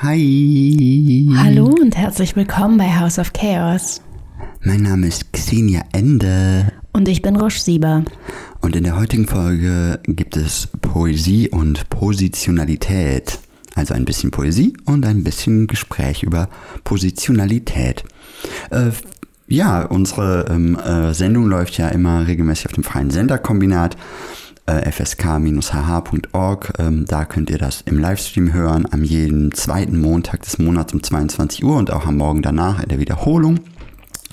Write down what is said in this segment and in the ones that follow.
Hi. Hallo und herzlich willkommen bei House of Chaos. Mein Name ist Xenia Ende. Und ich bin Roche Sieber. Und in der heutigen Folge gibt es Poesie und Positionalität. Also ein bisschen Poesie und ein bisschen Gespräch über Positionalität. Äh, ja, unsere ähm, äh, Sendung läuft ja immer regelmäßig auf dem freien Senderkombinat fsk-hh.org. Ähm, da könnt ihr das im Livestream hören, am jeden zweiten Montag des Monats um 22 Uhr und auch am Morgen danach in der Wiederholung.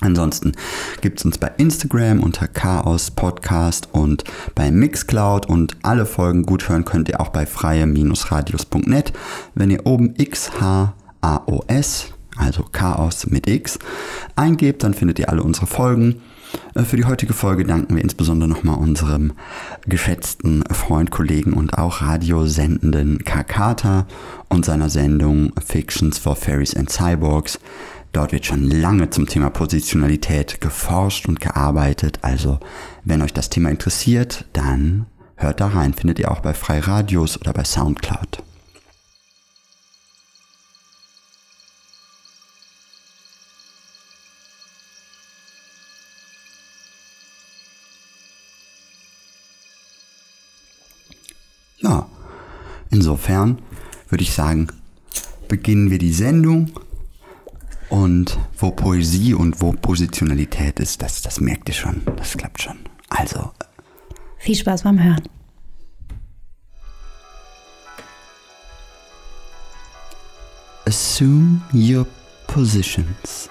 Ansonsten gibt es uns bei Instagram unter Chaos Podcast und bei Mixcloud und alle Folgen gut hören könnt ihr auch bei freie-radios.net. Wenn ihr oben XHAOS, also Chaos mit X, eingebt, dann findet ihr alle unsere Folgen. Äh, für die heutige Folge danken wir insbesondere nochmal unserem geschätzten Freund, Kollegen und auch Radiosendenden Kakata und seiner Sendung Fictions for Fairies and Cyborgs. Dort wird schon lange zum Thema Positionalität geforscht und gearbeitet. Also, wenn euch das Thema interessiert, dann hört da rein. Findet ihr auch bei Freiradios oder bei Soundcloud. Insofern würde ich sagen, beginnen wir die Sendung. Und wo Poesie und wo Positionalität ist, das, das merkt ihr schon. Das klappt schon. Also. Viel Spaß beim Hören. Assume your positions.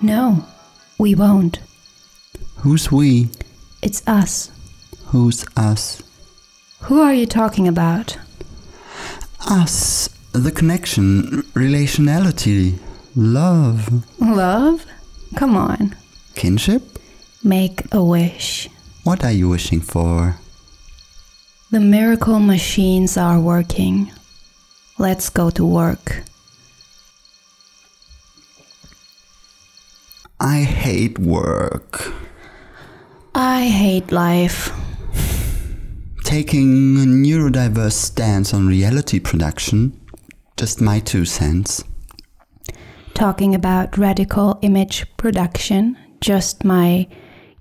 No, we won't. Who's we? It's us. Who's us? Who are you talking about? Us. The connection, relationality, love. Love? Come on. Kinship? Make a wish. What are you wishing for? The miracle machines are working. Let's go to work. I hate work. I hate life. Taking a neurodiverse stance on reality production, just my two cents. Talking about radical image production, just my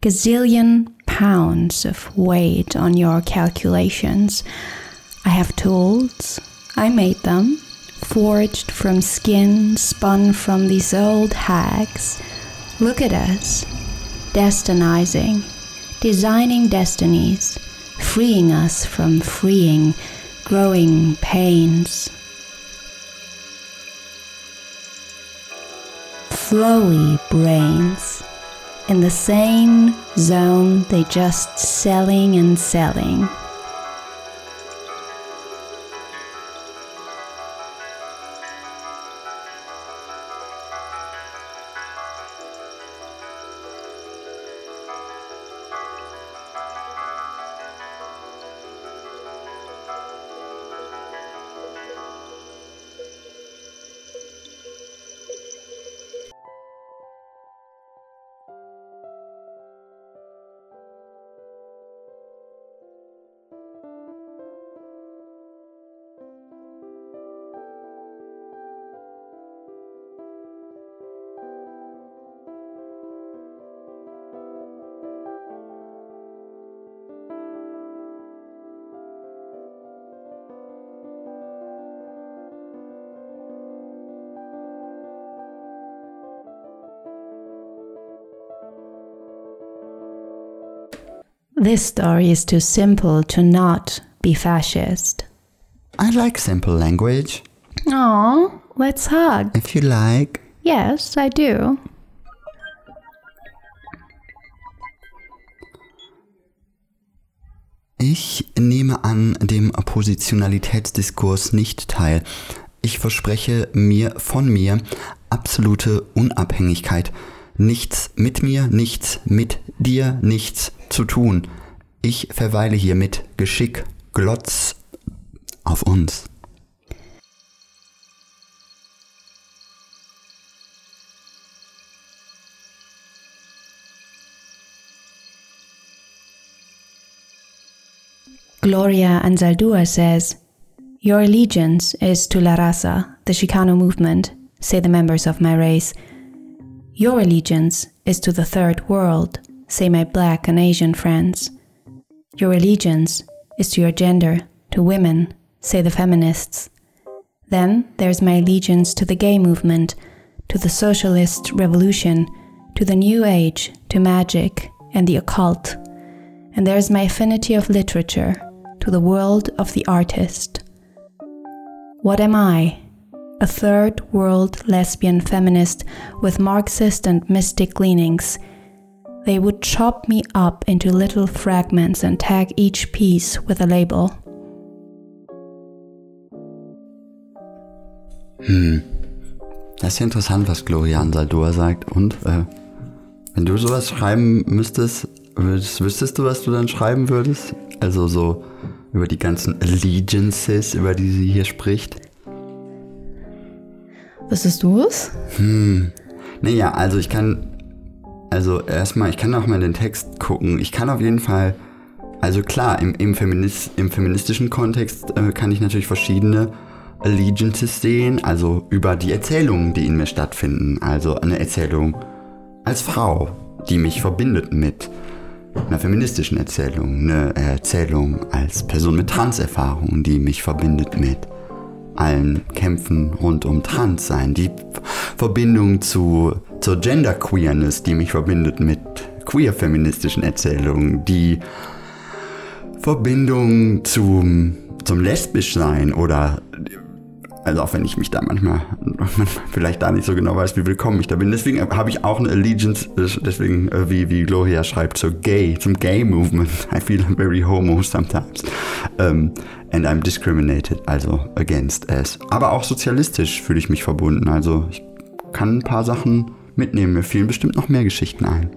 gazillion pounds of weight on your calculations. I have tools. I made them. Forged from skin, spun from these old hags. Look at us. Destinizing. Designing destinies. Freeing us from freeing, growing pains. Flowy brains in the same zone they just selling and selling. This story is too simple to not be fascist. I like simple language. Oh, let's hug. If you like. Yes, I do. Ich nehme an dem Positionalitätsdiskurs nicht teil. Ich verspreche mir von mir absolute Unabhängigkeit. Nichts mit mir, nichts mit dir, nichts zu tun. Ich verweile hier mit Geschick, Glotz auf uns. Gloria Anzaldúa says, Your allegiance is to La Raza, the Chicano movement, say the members of my race. Your allegiance is to the third world, say my black and Asian friends. Your allegiance is to your gender, to women, say the feminists. Then there's my allegiance to the gay movement, to the socialist revolution, to the new age, to magic and the occult. And there's my affinity of literature, to the world of the artist. What am I? A third world lesbian feminist with Marxist and mystic leanings. They would chop me up into little fragments and tag each piece with a label. Hm. Das ist ja interessant, was Gloria Ansaldor sagt. Und äh, wenn du sowas schreiben müsstest, würdest, wüsstest du, was du dann schreiben würdest? Also so über die ganzen Allegiances, über die sie hier spricht. Wüsstest du es? Hm. Naja, also ich kann, also erstmal, ich kann auch mal den Text gucken. Ich kann auf jeden Fall, also klar, im, im, Feminist, im feministischen Kontext äh, kann ich natürlich verschiedene Allegiances sehen, also über die Erzählungen, die in mir stattfinden. Also eine Erzählung als Frau, die mich verbindet mit einer feministischen Erzählung, eine Erzählung als Person mit Transerfahrung, die mich verbindet mit allen Kämpfen rund um Transsein, die Verbindung zu, zur Genderqueerness, die mich verbindet mit queer-feministischen Erzählungen, die Verbindung zum, zum Lesbischsein oder also auch wenn ich mich da manchmal, vielleicht da nicht so genau weiß, wie willkommen ich da bin. Deswegen habe ich auch eine Allegiance, deswegen äh, wie, wie Gloria schreibt, zur Gay, zum Gay Movement. I feel very homo sometimes. Um, and I'm discriminated, also against as. Aber auch sozialistisch fühle ich mich verbunden. Also ich kann ein paar Sachen mitnehmen. Mir fielen bestimmt noch mehr Geschichten ein.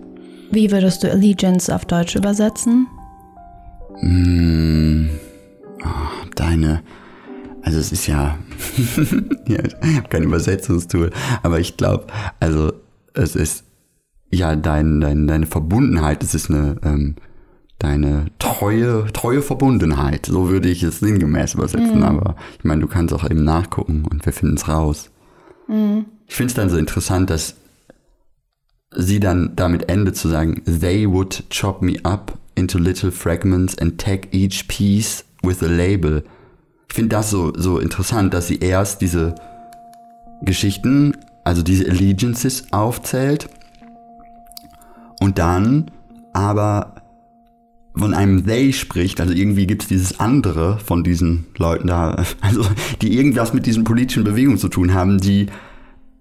Wie würdest du Allegiance auf Deutsch übersetzen? Mm, oh, deine also es ist ja, ja ich habe kein Übersetzungstool, aber ich glaube, also es ist ja dein, dein, deine Verbundenheit, es ist eine ähm, deine treue, treue Verbundenheit. So würde ich es sinngemäß übersetzen, mhm. aber ich meine, du kannst auch eben nachgucken und wir finden es raus. Mhm. Ich finde es dann so interessant, dass sie dann damit endet zu sagen, they would chop me up into little fragments and tag each piece with a label. Ich finde das so, so interessant, dass sie erst diese Geschichten, also diese Allegiances aufzählt und dann aber von einem They spricht, also irgendwie gibt es dieses andere von diesen Leuten da, also die irgendwas mit diesen politischen Bewegungen zu tun haben, die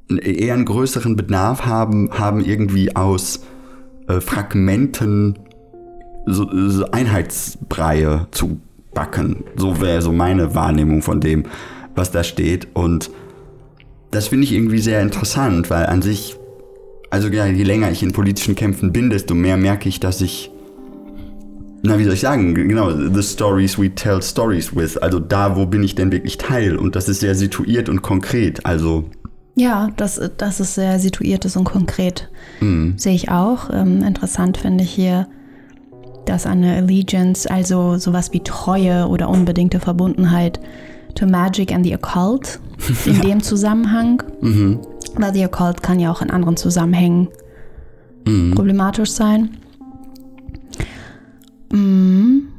eher einen größeren Bedarf haben, haben irgendwie aus äh, Fragmenten so, so Einheitsbreie zu backen. So wäre so meine Wahrnehmung von dem, was da steht. Und das finde ich irgendwie sehr interessant, weil an sich, also ja, je länger ich in politischen Kämpfen bin, desto mehr merke ich, dass ich, na, wie soll ich sagen, genau, the stories we tell stories with. Also da, wo bin ich denn wirklich Teil? Und das ist sehr situiert und konkret. Also. Ja, das, das ist sehr situiert ist und konkret. Mhm. Sehe ich auch. Ähm, interessant finde ich hier dass eine Allegiance, also sowas wie Treue oder unbedingte Verbundenheit to Magic and the Occult in ja. dem Zusammenhang. Mhm. Weil the Occult kann ja auch in anderen Zusammenhängen mhm. problematisch sein. Mhm.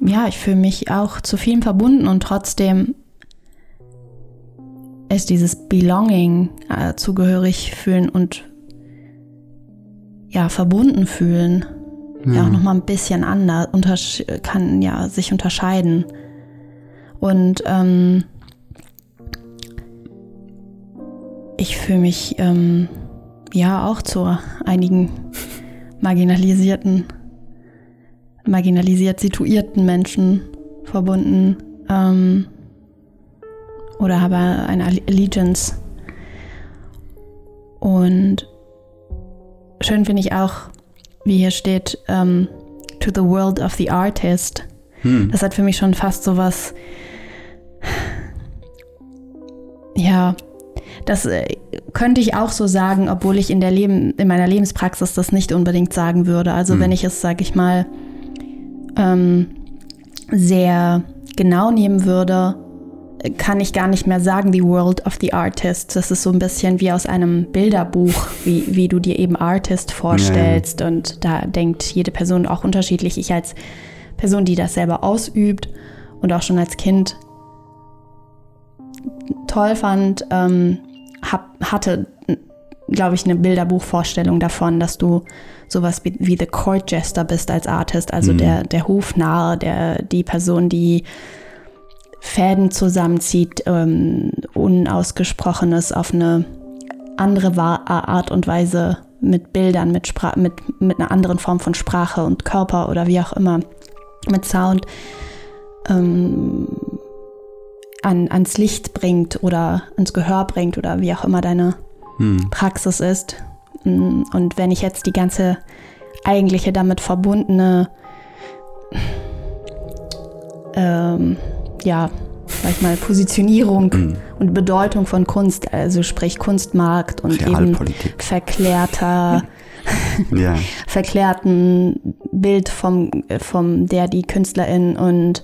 Ja, ich fühle mich auch zu vielen verbunden und trotzdem ist dieses Belonging, äh, zugehörig fühlen und ja, verbunden fühlen ja, ja auch nochmal ein bisschen anders, kann ja sich unterscheiden. Und ähm, ich fühle mich ähm, ja auch zu einigen marginalisierten, marginalisiert situierten Menschen verbunden ähm, oder habe eine Allegiance. Und schön finde ich auch, wie hier steht, um, ähm, to the world of the artist. Hm. Das hat für mich schon fast so was, ja, das äh, könnte ich auch so sagen, obwohl ich in, der Leben, in meiner Lebenspraxis das nicht unbedingt sagen würde. Also hm. wenn ich es, sage ich mal, ähm, sehr genau nehmen würde, kann ich gar nicht mehr sagen, The World of the Artist. Das ist so ein bisschen wie aus einem Bilderbuch, wie, wie du dir eben Artist vorstellst. Ja. Und da denkt jede Person auch unterschiedlich. Ich als Person, die das selber ausübt und auch schon als Kind toll fand, ähm, hab, hatte, glaube ich, eine Bilderbuchvorstellung davon, dass du sowas wie, wie The Court Jester bist als Artist, also mhm. der, der Hofnarr, der, die Person, die Fäden zusammenzieht, ähm, Unausgesprochenes auf eine andere Art und Weise mit Bildern, mit, Spra mit, mit einer anderen Form von Sprache und Körper oder wie auch immer, mit Sound ähm, an, ans Licht bringt oder ans Gehör bringt oder wie auch immer deine hm. Praxis ist. Mm, und wenn ich jetzt die ganze eigentliche damit verbundene ähm, ja, sag ich mal, Positionierung mhm. und Bedeutung von Kunst, also sprich Kunstmarkt und eben verklärter, ja. verklärten Bild vom, vom der, die Künstlerin und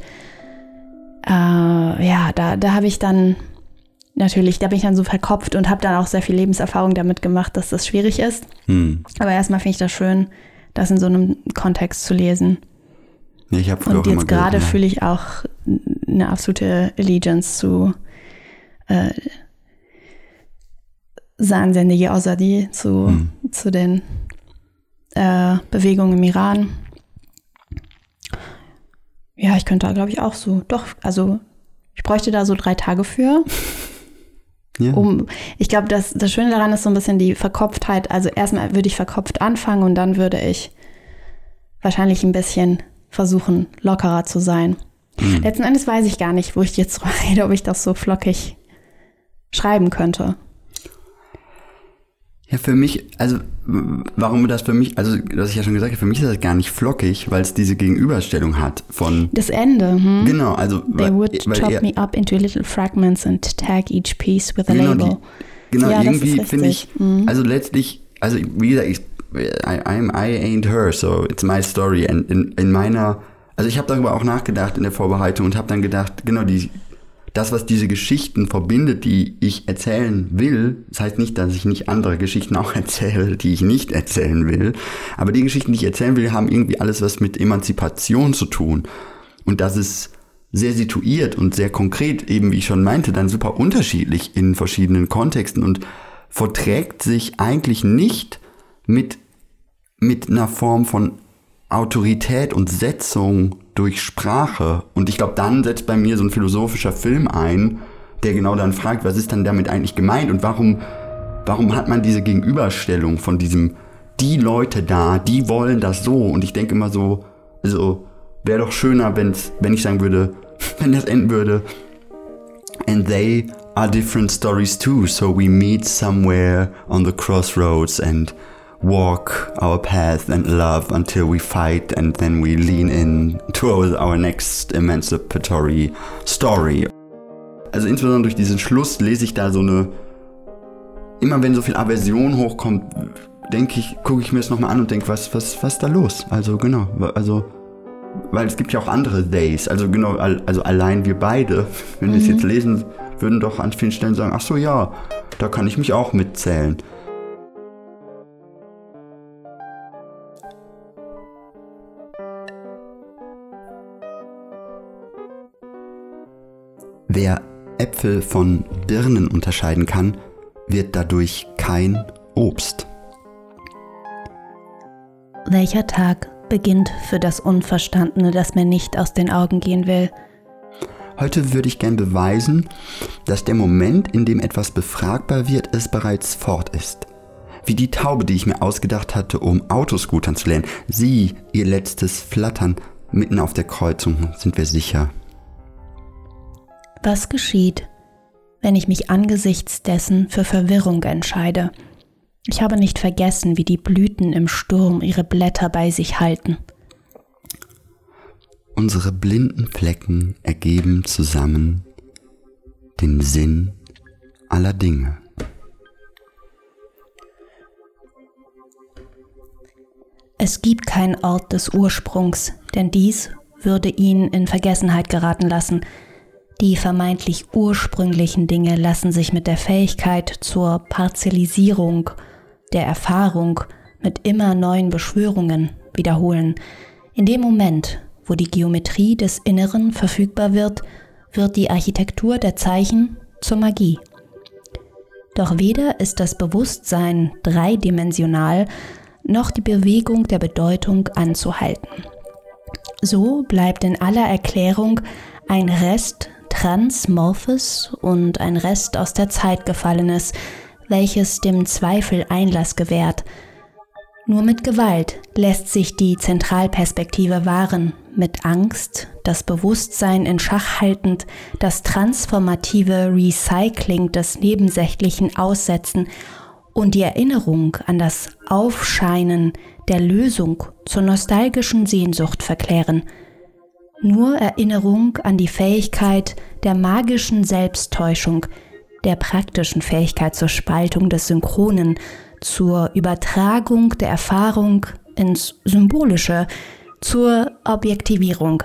äh, ja, da, da habe ich dann natürlich, da bin ich dann so verkopft und habe dann auch sehr viel Lebenserfahrung damit gemacht, dass das schwierig ist. Mhm. Aber erstmal finde ich das schön, das in so einem Kontext zu lesen. Ja, ich habe Und jetzt gerade fühle ich auch eine absolute Allegiance zu äh, Sansendige Azadi, zu, hm. zu den äh, Bewegungen im Iran. Ja, ich könnte da, glaube ich, auch so. Doch, also ich bräuchte da so drei Tage für. Ja. Um, ich glaube, das, das Schöne daran ist so ein bisschen die Verkopftheit. Also erstmal würde ich verkopft anfangen und dann würde ich wahrscheinlich ein bisschen versuchen, lockerer zu sein. Mhm. Letzten Endes weiß ich gar nicht, wo ich jetzt rede, ob ich das so flockig schreiben könnte. Ja, für mich, also warum das für mich, also das ich ja schon gesagt habe, für mich ist das gar nicht flockig, weil es diese Gegenüberstellung hat von das Ende. Hm? Genau, also they weil, would weil chop er, me up into little fragments and tag each piece with a genau, label. Die, genau, ja, irgendwie finde ich, mhm. also letztlich, also wie gesagt, ich I, I'm, I ain't her, so it's my story. Und in, in meiner, also ich habe darüber auch nachgedacht in der Vorbereitung und habe dann gedacht, genau die, das, was diese Geschichten verbindet, die ich erzählen will, das heißt nicht, dass ich nicht andere Geschichten auch erzähle, die ich nicht erzählen will, aber die Geschichten, die ich erzählen will, haben irgendwie alles was mit Emanzipation zu tun. Und das ist sehr situiert und sehr konkret, eben wie ich schon meinte, dann super unterschiedlich in verschiedenen Kontexten und verträgt sich eigentlich nicht mit, mit einer Form von Autorität und Setzung durch Sprache. Und ich glaube, dann setzt bei mir so ein philosophischer Film ein, der genau dann fragt, was ist dann damit eigentlich gemeint und warum, warum hat man diese Gegenüberstellung von diesem, die Leute da, die wollen das so. Und ich denke immer so, also wäre doch schöner, wenn's, wenn ich sagen würde, wenn das enden würde, and they are different stories too, so we meet somewhere on the crossroads and walk our path and love until we fight and then we lean in towards our next emancipatory story. Also insbesondere durch diesen Schluss lese ich da so eine, immer wenn so viel Aversion hochkommt, denke ich, gucke ich mir das nochmal an und denke, was, was, was ist da los? Also genau, also, weil es gibt ja auch andere Days, also genau, also allein wir beide, wenn wir es jetzt mhm. lesen, würden doch an vielen Stellen sagen, ach so ja, da kann ich mich auch mitzählen. Wer Äpfel von Birnen unterscheiden kann, wird dadurch kein Obst. Welcher Tag beginnt für das Unverstandene, das mir nicht aus den Augen gehen will? Heute würde ich gern beweisen, dass der Moment, in dem etwas befragbar wird, es bereits fort ist. Wie die Taube, die ich mir ausgedacht hatte, um Autoscootern zu lernen. Sie, ihr letztes Flattern mitten auf der Kreuzung, sind wir sicher. Was geschieht, wenn ich mich angesichts dessen für Verwirrung entscheide? Ich habe nicht vergessen, wie die Blüten im Sturm ihre Blätter bei sich halten. Unsere blinden Flecken ergeben zusammen den Sinn aller Dinge. Es gibt keinen Ort des Ursprungs, denn dies würde ihn in Vergessenheit geraten lassen, Die vermeintlich ursprünglichen Dinge lassen sich mit der Fähigkeit zur Parzellisierung der Erfahrung mit immer neuen Beschwörungen wiederholen. In dem Moment, wo die Geometrie des Inneren verfügbar wird, wird die Architektur der Zeichen zur Magie. Doch weder ist das Bewusstsein dreidimensional, noch die Bewegung der Bedeutung anzuhalten. So bleibt in aller Erklärung ein Rest Transmorphes und ein Rest aus der Zeit gefallenes, welches dem Zweifel Einlass gewährt. Nur mit Gewalt lässt sich die Zentralperspektive wahren, mit Angst, das Bewusstsein in Schach haltend, das transformative Recycling des Nebensächlichen aussetzen und die Erinnerung an das Aufscheinen der Lösung zur nostalgischen Sehnsucht verklären. Nur Erinnerung an die Fähigkeit der magischen Selbsttäuschung, der praktischen Fähigkeit zur Spaltung des Synchronen, zur Übertragung der Erfahrung ins Symbolische, zur Objektivierung,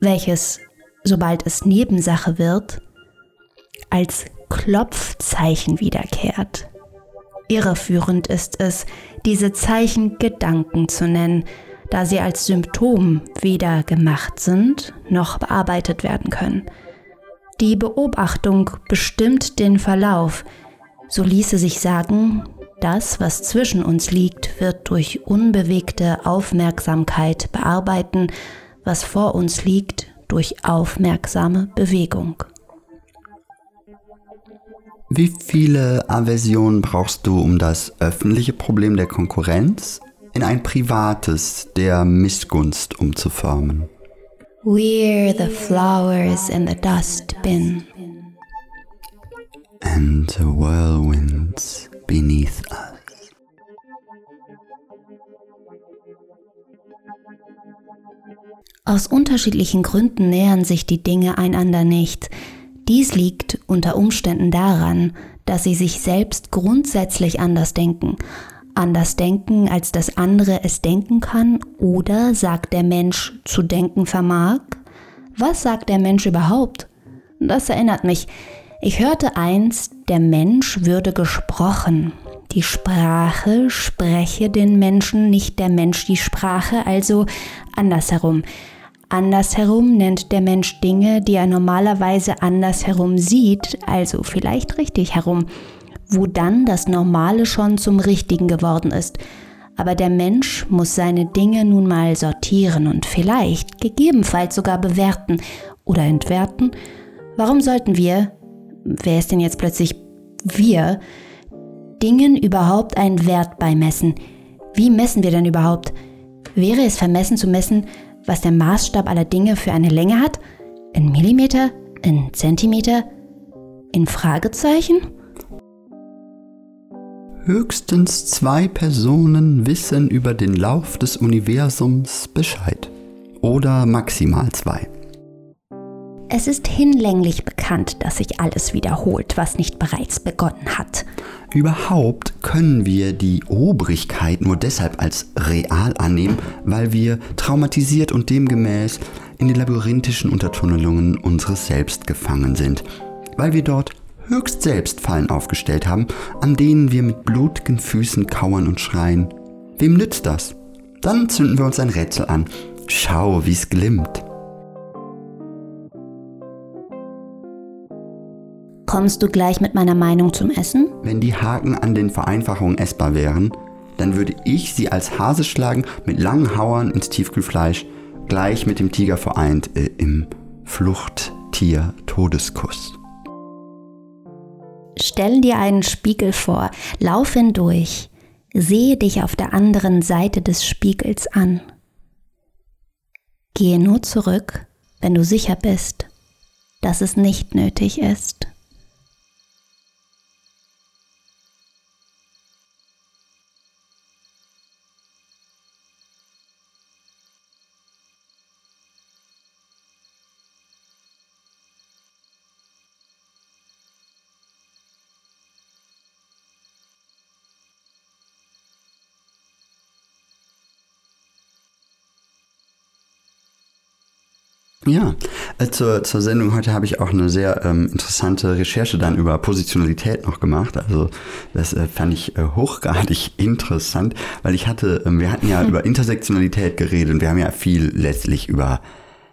welches, sobald es Nebensache wird, als Klopfzeichen wiederkehrt. Irreführend ist es, diese Zeichen Gedanken zu nennen, da sie als Symptom weder gemacht sind noch bearbeitet werden können. Die Beobachtung bestimmt den Verlauf, so ließe sich sagen, das, was zwischen uns liegt, wird durch unbewegte Aufmerksamkeit bearbeiten, was vor uns liegt, durch aufmerksame Bewegung. Wie viele Aversionen brauchst du, um das öffentliche Problem der Konkurrenz in ein privates der Missgunst umzuformen? We're the flowers in the dustbin. And the whirlwinds beneath us. Aus unterschiedlichen Gründen nähern sich die Dinge einander nicht. Dies liegt unter Umständen daran, dass sie sich selbst grundsätzlich anders denken. Anders denken, als das andere es denken kann, oder sagt der Mensch zu denken vermag? Was sagt der Mensch überhaupt? Das erinnert mich. Ich hörte einst, der Mensch würde gesprochen. Die Sprache spreche den Menschen, nicht der Mensch die Sprache, also andersherum. Andersherum nennt der Mensch Dinge, die er normalerweise andersherum sieht, also vielleicht richtig herum, wo dann das Normale schon zum Richtigen geworden ist. Aber der Mensch muss seine Dinge nun mal sortieren und vielleicht, gegebenenfalls sogar bewerten oder entwerten. Warum sollten wir, wer ist denn jetzt plötzlich wir, Dingen überhaupt einen Wert beimessen? Wie messen wir denn überhaupt? Wäre es vermessen zu messen, was der Maßstab aller Dinge für eine Länge hat? In Millimeter? In Zentimeter? In Fragezeichen? Höchstens zwei Personen wissen über den Lauf des Universums Bescheid. Oder maximal zwei. Es ist hinlänglich bekannt, dass sich alles wiederholt, was nicht bereits begonnen hat. Überhaupt können wir die Obrigkeit nur deshalb als real annehmen, weil wir traumatisiert und demgemäß in den labyrinthischen Untertunnelungen unseres Selbst gefangen sind, weil wir dort höchst selbst Fallen aufgestellt haben, an denen wir mit blutigen Füßen kauern und schreien. Wem nützt das? Dann zünden wir uns ein Rätsel an. Schau, wie's glimmt. Kommst du gleich mit meiner Meinung zum Essen? Wenn die Haken an den Vereinfachungen essbar wären, dann würde ich sie als Hase schlagen mit langen Hauern ins Tiefkühlfleisch, gleich mit dem Tiger vereint äh, im Fluchttier-Todeskuss. Stell dir einen Spiegel vor, lauf hindurch, sehe dich auf der anderen Seite des Spiegels an. Gehe nur zurück, wenn du sicher bist, dass es nicht nötig ist. Ja, äh, zur, zur Sendung heute habe ich auch eine sehr ähm, interessante Recherche dann über Positionalität noch gemacht. Also das äh, fand ich äh, hochgradig interessant, weil ich hatte, ähm, wir hatten ja über Intersektionalität geredet und wir haben ja viel letztlich über,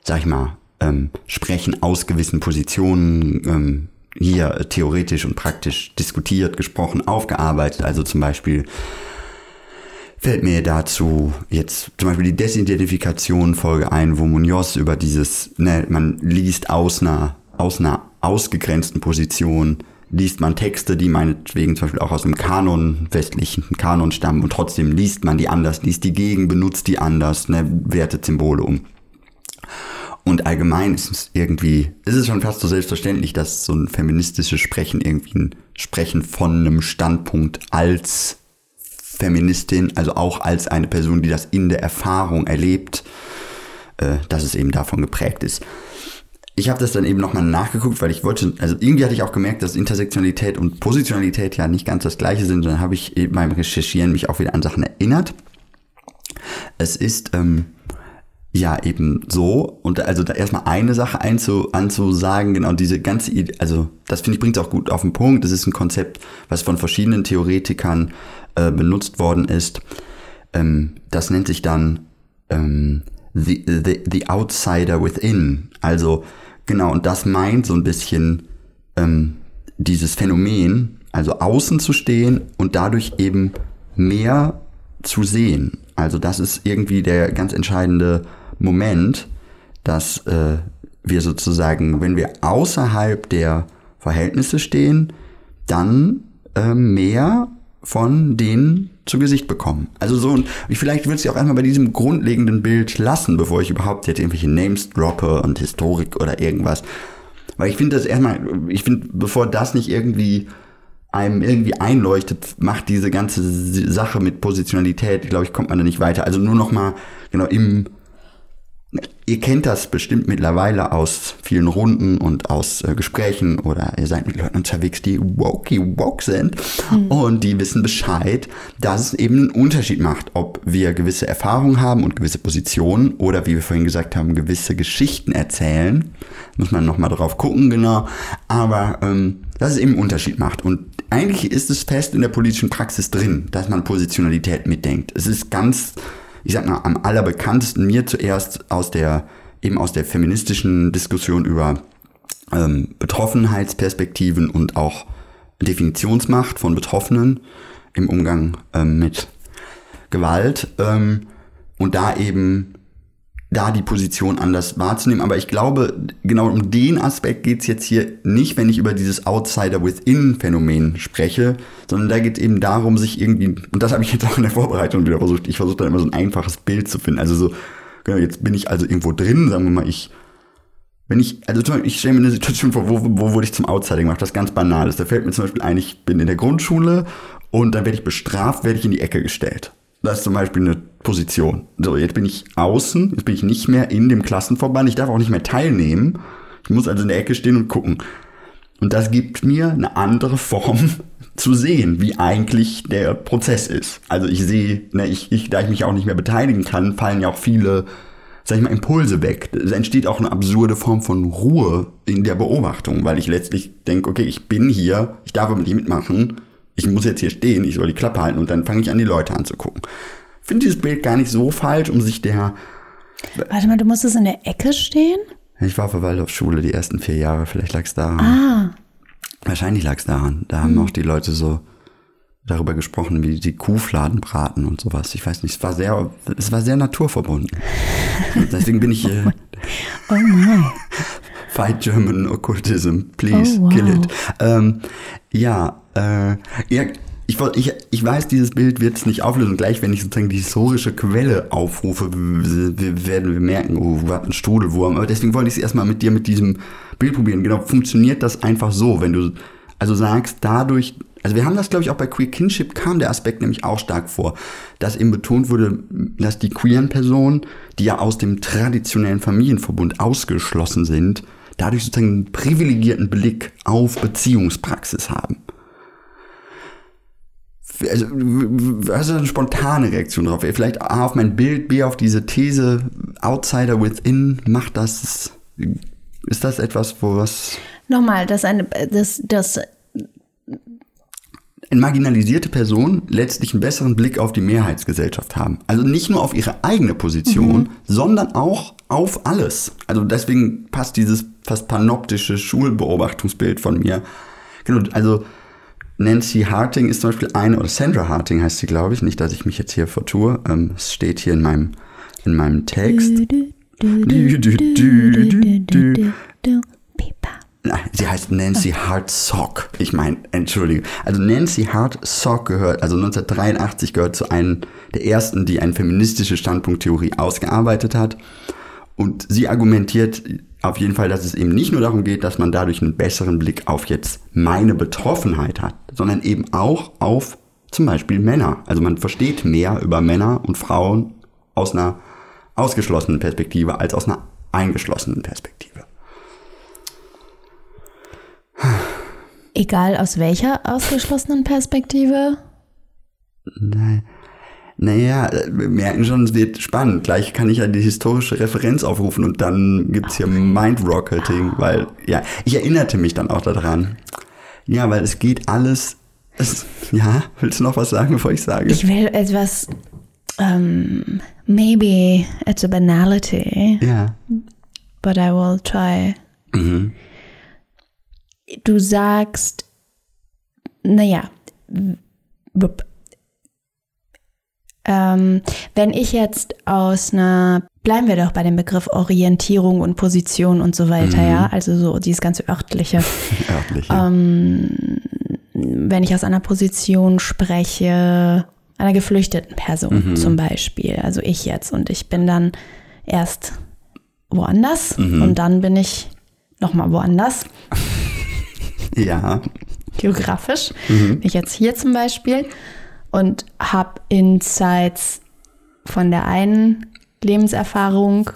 sag ich mal, ähm, Sprechen aus gewissen Positionen ähm, hier theoretisch und praktisch diskutiert, gesprochen, aufgearbeitet. Also zum Beispiel fällt mir dazu jetzt zum Beispiel die Desidentifikation Folge ein, wo Munoz über dieses, ne, man liest aus einer, aus einer ausgegrenzten Position, liest man Texte, die meinetwegen zum Beispiel auch aus dem Kanon, westlichen Kanon stammen und trotzdem liest man die anders, liest die gegen, benutzt die anders, ne, wertet Symbole um. Und allgemein ist es irgendwie, ist es schon fast so selbstverständlich, dass so ein feministisches Sprechen irgendwie ein Sprechen von einem Standpunkt als Feministin, also auch als eine Person, die das in der Erfahrung erlebt, äh, dass es eben davon geprägt ist. Ich habe das dann eben nochmal nachgeguckt, weil ich wollte, also irgendwie hatte ich auch gemerkt, dass Intersektionalität und Positionalität ja nicht ganz das gleiche sind. Dann habe ich beim Recherchieren mich auch wieder an Sachen erinnert. Es ist ähm, ja eben so, und also da erstmal eine Sache einzu, anzusagen, genau diese ganze Idee, also das finde ich bringt es auch gut auf den Punkt. Das ist ein Konzept, was von verschiedenen Theoretikern äh, benutzt worden ist. Ähm, das nennt sich dann ähm, the, the, the Outsider Within. Also genau, und das meint so ein bisschen ähm, dieses Phänomen, also außen zu stehen und dadurch eben mehr zu sehen. Also das ist irgendwie der ganz entscheidende Moment, dass äh, wir sozusagen, wenn wir außerhalb der Verhältnisse stehen, dann äh, mehr von denen zu Gesicht bekommen. Also so, und vielleicht würde ich auch einmal bei diesem grundlegenden Bild lassen, bevor ich überhaupt jetzt irgendwelche Names droppe und Historik oder irgendwas. Weil ich finde das erstmal, ich finde, bevor das nicht irgendwie einem irgendwie einleuchtet, macht diese ganze Sache mit Positionalität, glaube ich, kommt man da nicht weiter. Also nur noch mal genau im Ihr kennt das bestimmt mittlerweile aus vielen Runden und aus äh, Gesprächen oder ihr seid mit Leuten unterwegs, die wokey woke sind mhm. und die wissen Bescheid, dass es eben einen Unterschied macht, ob wir gewisse Erfahrungen haben und gewisse Positionen oder wie wir vorhin gesagt haben, gewisse Geschichten erzählen. Muss man nochmal drauf gucken, genau. Aber ähm, dass es eben einen Unterschied macht. Und eigentlich ist es fest in der politischen Praxis drin, dass man Positionalität mitdenkt. Es ist ganz ich sag mal, am allerbekanntesten mir zuerst aus der, eben aus der feministischen Diskussion über ähm, Betroffenheitsperspektiven und auch Definitionsmacht von Betroffenen im Umgang ähm, mit Gewalt ähm, und da eben da die Position anders wahrzunehmen. Aber ich glaube, genau um den Aspekt geht es jetzt hier nicht, wenn ich über dieses Outsider-Within-Phänomen spreche, sondern da geht es eben darum, sich irgendwie, und das habe ich jetzt auch in der Vorbereitung wieder versucht, ich versuche dann immer so ein einfaches Bild zu finden. Also so, genau, jetzt bin ich also irgendwo drin, sagen wir mal, ich, wenn ich, also zum Beispiel, ich stelle mir eine Situation vor, wo, wo wurde ich zum Outsider gemacht, das ganz banal ist. Da fällt mir zum Beispiel ein, ich bin in der Grundschule und dann werde ich bestraft, werde ich in die Ecke gestellt. Das ist zum Beispiel eine Position. So, jetzt bin ich außen, jetzt bin ich nicht mehr in dem Klassenverband, ich darf auch nicht mehr teilnehmen. Ich muss also in der Ecke stehen und gucken. Und das gibt mir eine andere Form zu sehen, wie eigentlich der Prozess ist. Also ich sehe, ne, ich, ich, da ich mich auch nicht mehr beteiligen kann, fallen ja auch viele, sag ich mal, Impulse weg. Es entsteht auch eine absurde Form von Ruhe in der Beobachtung, weil ich letztlich denke, okay, ich bin hier, ich darf aber nicht mitmachen, ich muss jetzt hier stehen, ich soll die Klappe halten und dann fange ich an, die Leute anzugucken. Ich finde dieses Bild gar nicht so falsch, um sich der. Warte mal, du musstest in der Ecke stehen? Ich war auf der Waldorfschule die ersten vier Jahre, vielleicht lag es daran. Ah. Wahrscheinlich lag es daran. Da haben hm. auch die Leute so darüber gesprochen, wie die Kuhfladen braten und sowas. Ich weiß nicht, es war sehr, es war sehr naturverbunden. Deswegen bin ich hier. oh my. Fight German Occultism, please oh, wow. kill it. Ähm, ja, äh, ja, ich, ich, ich weiß, dieses Bild wird es nicht auflösen. Gleich, wenn ich sozusagen die historische Quelle aufrufe, werden wir merken, oh, was ein Strudelwurm. Aber deswegen wollte ich es erstmal mit dir mit diesem Bild probieren. Genau, funktioniert das einfach so, wenn du also sagst, dadurch, also wir haben das, glaube ich, auch bei Queer Kinship kam der Aspekt nämlich auch stark vor, dass eben betont wurde, dass die queeren Personen, die ja aus dem traditionellen Familienverbund ausgeschlossen sind, dadurch sozusagen einen privilegierten Blick auf Beziehungspraxis haben. Also, hast du eine spontane Reaktion drauf? Vielleicht A auf mein Bild, B auf diese These, Outsider within, macht das ist das etwas, wo was Nochmal, dass eine, das, das, marginalisierte Personen letztlich einen besseren Blick auf die Mehrheitsgesellschaft haben. Also nicht nur auf ihre eigene Position, sondern auch auf alles. Also deswegen passt dieses fast panoptische Schulbeobachtungsbild von mir. Genau, also Nancy Harting ist zum Beispiel eine, oder Sandra Harting heißt sie, glaube ich, nicht, dass ich mich jetzt hier vertue. Ähm, es steht hier in meinem, in meinem Text. Sie heißt Nancy Hartsock. Ich meine, entschuldige. Also Nancy Hartsock gehört, also 1983 gehört zu einem der ersten, die eine feministische Standpunkttheorie ausgearbeitet hat. Und sie argumentiert auf jeden Fall, dass es eben nicht nur darum geht, dass man dadurch einen besseren Blick auf jetzt meine Betroffenheit hat, sondern eben auch auf zum Beispiel Männer. Also man versteht mehr über Männer und Frauen aus einer ausgeschlossenen Perspektive als aus einer eingeschlossenen Perspektive. egal aus welcher ausgeschlossenen Perspektive. Nein. Naja, wir merken schon, es wird spannend. Gleich kann ich ja die historische Referenz aufrufen und dann gibt's hier Mind-Rocketing, weil, ja, ich erinnerte mich dann auch daran. Ja, weil es geht alles. Es, ja, willst du noch was sagen, bevor ich sage? Ich will etwas, um, maybe it's a banality, ja. but I will try. Mhm. Du sagst, naja. Ähm, wenn ich jetzt aus einer, bleiben wir doch bei dem Begriff Orientierung und Position und so weiter, ja, also so dieses ganze örtliche. Örtlich. Ja. Ähm, wenn ich aus einer Position spreche, einer geflüchteten Person zum Beispiel, also ich jetzt, und ich bin dann erst woanders und dann bin ich nochmal woanders, ja. geografisch. Bin ich jetzt hier zum Beispiel und habe Insights von der einen Lebenserfahrung,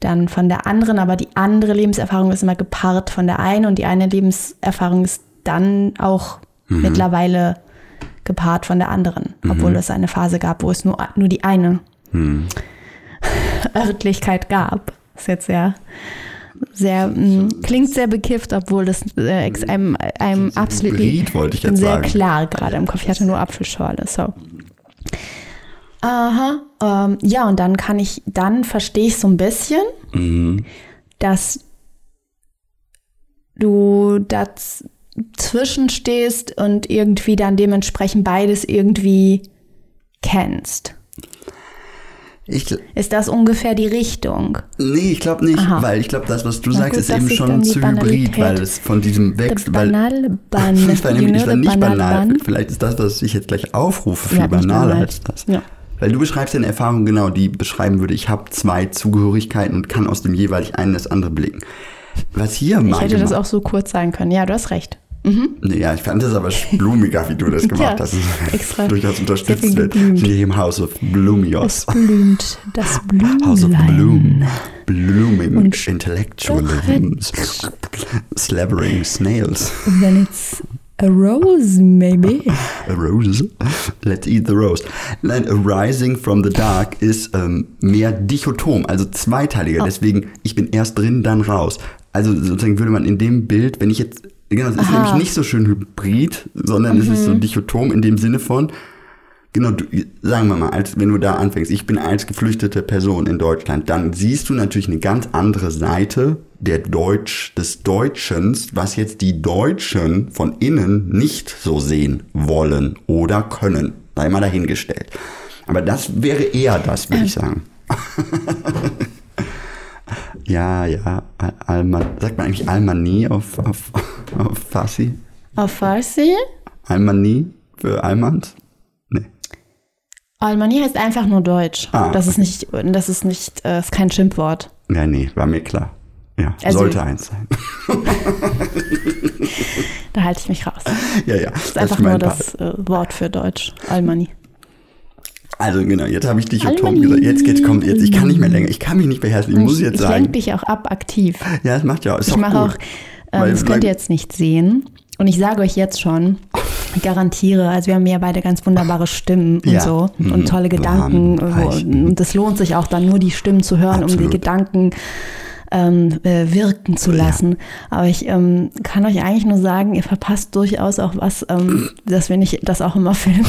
dann von der anderen, aber die andere Lebenserfahrung ist immer gepaart von der einen und die eine Lebenserfahrung ist dann auch mittlerweile gepaart von der anderen, obwohl es eine Phase gab, wo es nur, nur die eine Örtlichkeit gab. Ist jetzt sehr, sehr, mh, klingt sehr bekifft, obwohl das äh, ex- einem, einem absolut wollte ich jetzt sehr sagen. klar gerade im Kopf. Ich hatte nur Apfelschorle, so. Aha, ähm, ja, und dann kann ich, dann verstehe ich so ein bisschen, Mhm. dass du dazwischen stehst und irgendwie dann dementsprechend beides irgendwie kennst. Ich, Ist das ungefähr die Richtung? nee, ich glaube nicht, Aha. weil ich glaube, das, was du Na sagst, gut, ist eben schon zu hybrid, weil es von diesem weil banal Ban. ich war, nämlich, ich war nicht banal banal. Ban? Vielleicht ist das, was ich jetzt gleich aufrufe, viel Ja, banaler banal. als das. Ja. Weil du beschreibst ja eine Erfahrung genau, die beschreiben würde, ich habe zwei Zugehörigkeiten und kann aus dem jeweilig eine das andere blicken. Was hier Ich hätte das auch so kurz sagen können. Ja, du hast recht. Nee, ja, ich fand das aber blumiger, wie du das gemacht Ja, hast. extra. Durchaus unterstützt wird. Hier im House of Blumios. Es blüht das House of Blümlein. Bloom. Blooming Und intellectualisms. Slabbering snails. Then it's a rose, maybe. A rose. Let's eat the rose. Nein, Arising from the Dark ist ähm, mehr dichotom, also zweiteiliger. Oh. Deswegen, ich bin erst drin, dann raus. Also sozusagen würde man in dem Bild, wenn ich jetzt, genau, es ist Aha. Mhm. nämlich nicht so schön hybrid, sondern es ist so dichotom in dem Sinne von, Genau, du, sagen wir mal, als, wenn du da anfängst, ich bin als geflüchtete Person in Deutschland, dann siehst du natürlich eine ganz andere Seite der Deutsch, des Deutschens, was jetzt die Deutschen von innen nicht so sehen wollen oder können. Sei mal dahingestellt. Aber das wäre eher das, würde ich sagen. ja, ja, Al- Alman, sagt man eigentlich Almanie auf, auf, auf Farsi? Auf Farsi? Almanie für Almans? Nee. Almani heißt einfach nur Deutsch. Ah, das ist nicht, das ist nicht, äh, ist kein Schimpfwort. Ja, nee, war mir klar. Ja, Also- sollte eins sein. Da halte ich mich raus. ja, ja. Das ist einfach nur mein das äh, Wort für Deutsch. Almani. Also genau, jetzt habe ich dich und Tom gesagt. Jetzt geht's kommt jetzt. Ich kann nicht mehr länger. Ich kann mich nicht beherrschen. Ich muss jetzt ich sagen. lenke dich auch ab aktiv. Ja, es macht ja. Ist Ich auch mache auch, gut. ähm, Weil- das könnt ihr jetzt nicht sehen. Und ich sage euch jetzt schon, ich garantiere, also wir haben ja beide ganz wunderbare Stimmen und Ja. so Mhm. und tolle Gedanken. Warm, weich. Und es lohnt sich auch dann nur die Stimmen zu hören, um Absolut. die Gedanken ähm, äh, wirken zu lassen. Ja. Aber ich ähm, kann euch eigentlich nur sagen, ihr verpasst durchaus auch was, ähm, dass wir nicht das auch immer filmen.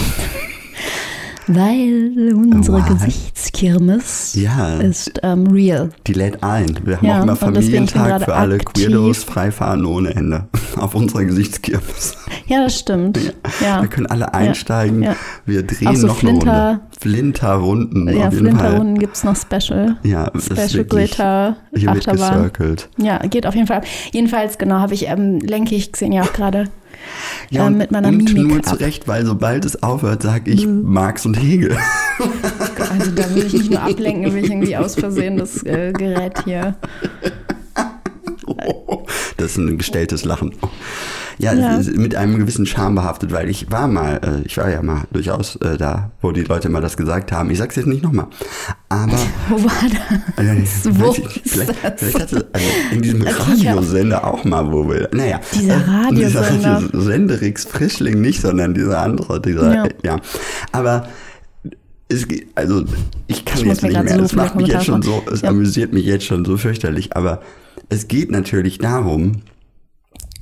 Weil unsere wow. Gesichtskirmes ja. ist ähm, real. Die lädt ein. Wir haben ja, auch immer Familientag für alle aktiv. Queerdos freifahren ohne Ende. Auf unserer Gesichtskirmes. Ja, das stimmt. Ja. Wir können alle einsteigen. Ja. Wir drehen so noch Flinter, eine Runde. Flinterrunden. Ja, Flinterrunden gibt es noch Special. Ja, Special Glitter. Hier Achterbahn. wird gecircelt. Ja, geht auf jeden Fall. Jedenfalls, genau, habe ich, ähm, lenke ich Xenia auch gerade ja, ähm, mit meiner und Mimik nur ab. zurecht, weil sobald es aufhört, sage ich mhm. Marx und Hegel. Also da will ich nicht nur ablenken, will ich irgendwie aus Versehen das äh, Gerät hier. Das ist ein gestelltes Lachen. Ja, ja. mit einem gewissen Charme behaftet, weil ich war mal, äh, ich war ja mal durchaus äh, da, wo die Leute mal das gesagt haben. Ich sag's jetzt nicht nochmal. Aber. Wo war das? Äh, wo ich, vielleicht, vielleicht hat es also in diesem Radiosender auch mal, wo wir. Naja. Dieser äh, Radiosender. Dieser Senderix Frischling nicht, sondern dieser andere, dieser, ja. ja. Aber geht, also ich kann ich jetzt nicht mehr, es macht mich jetzt schon so, es ja. amüsiert mich jetzt schon so fürchterlich, aber es geht natürlich darum,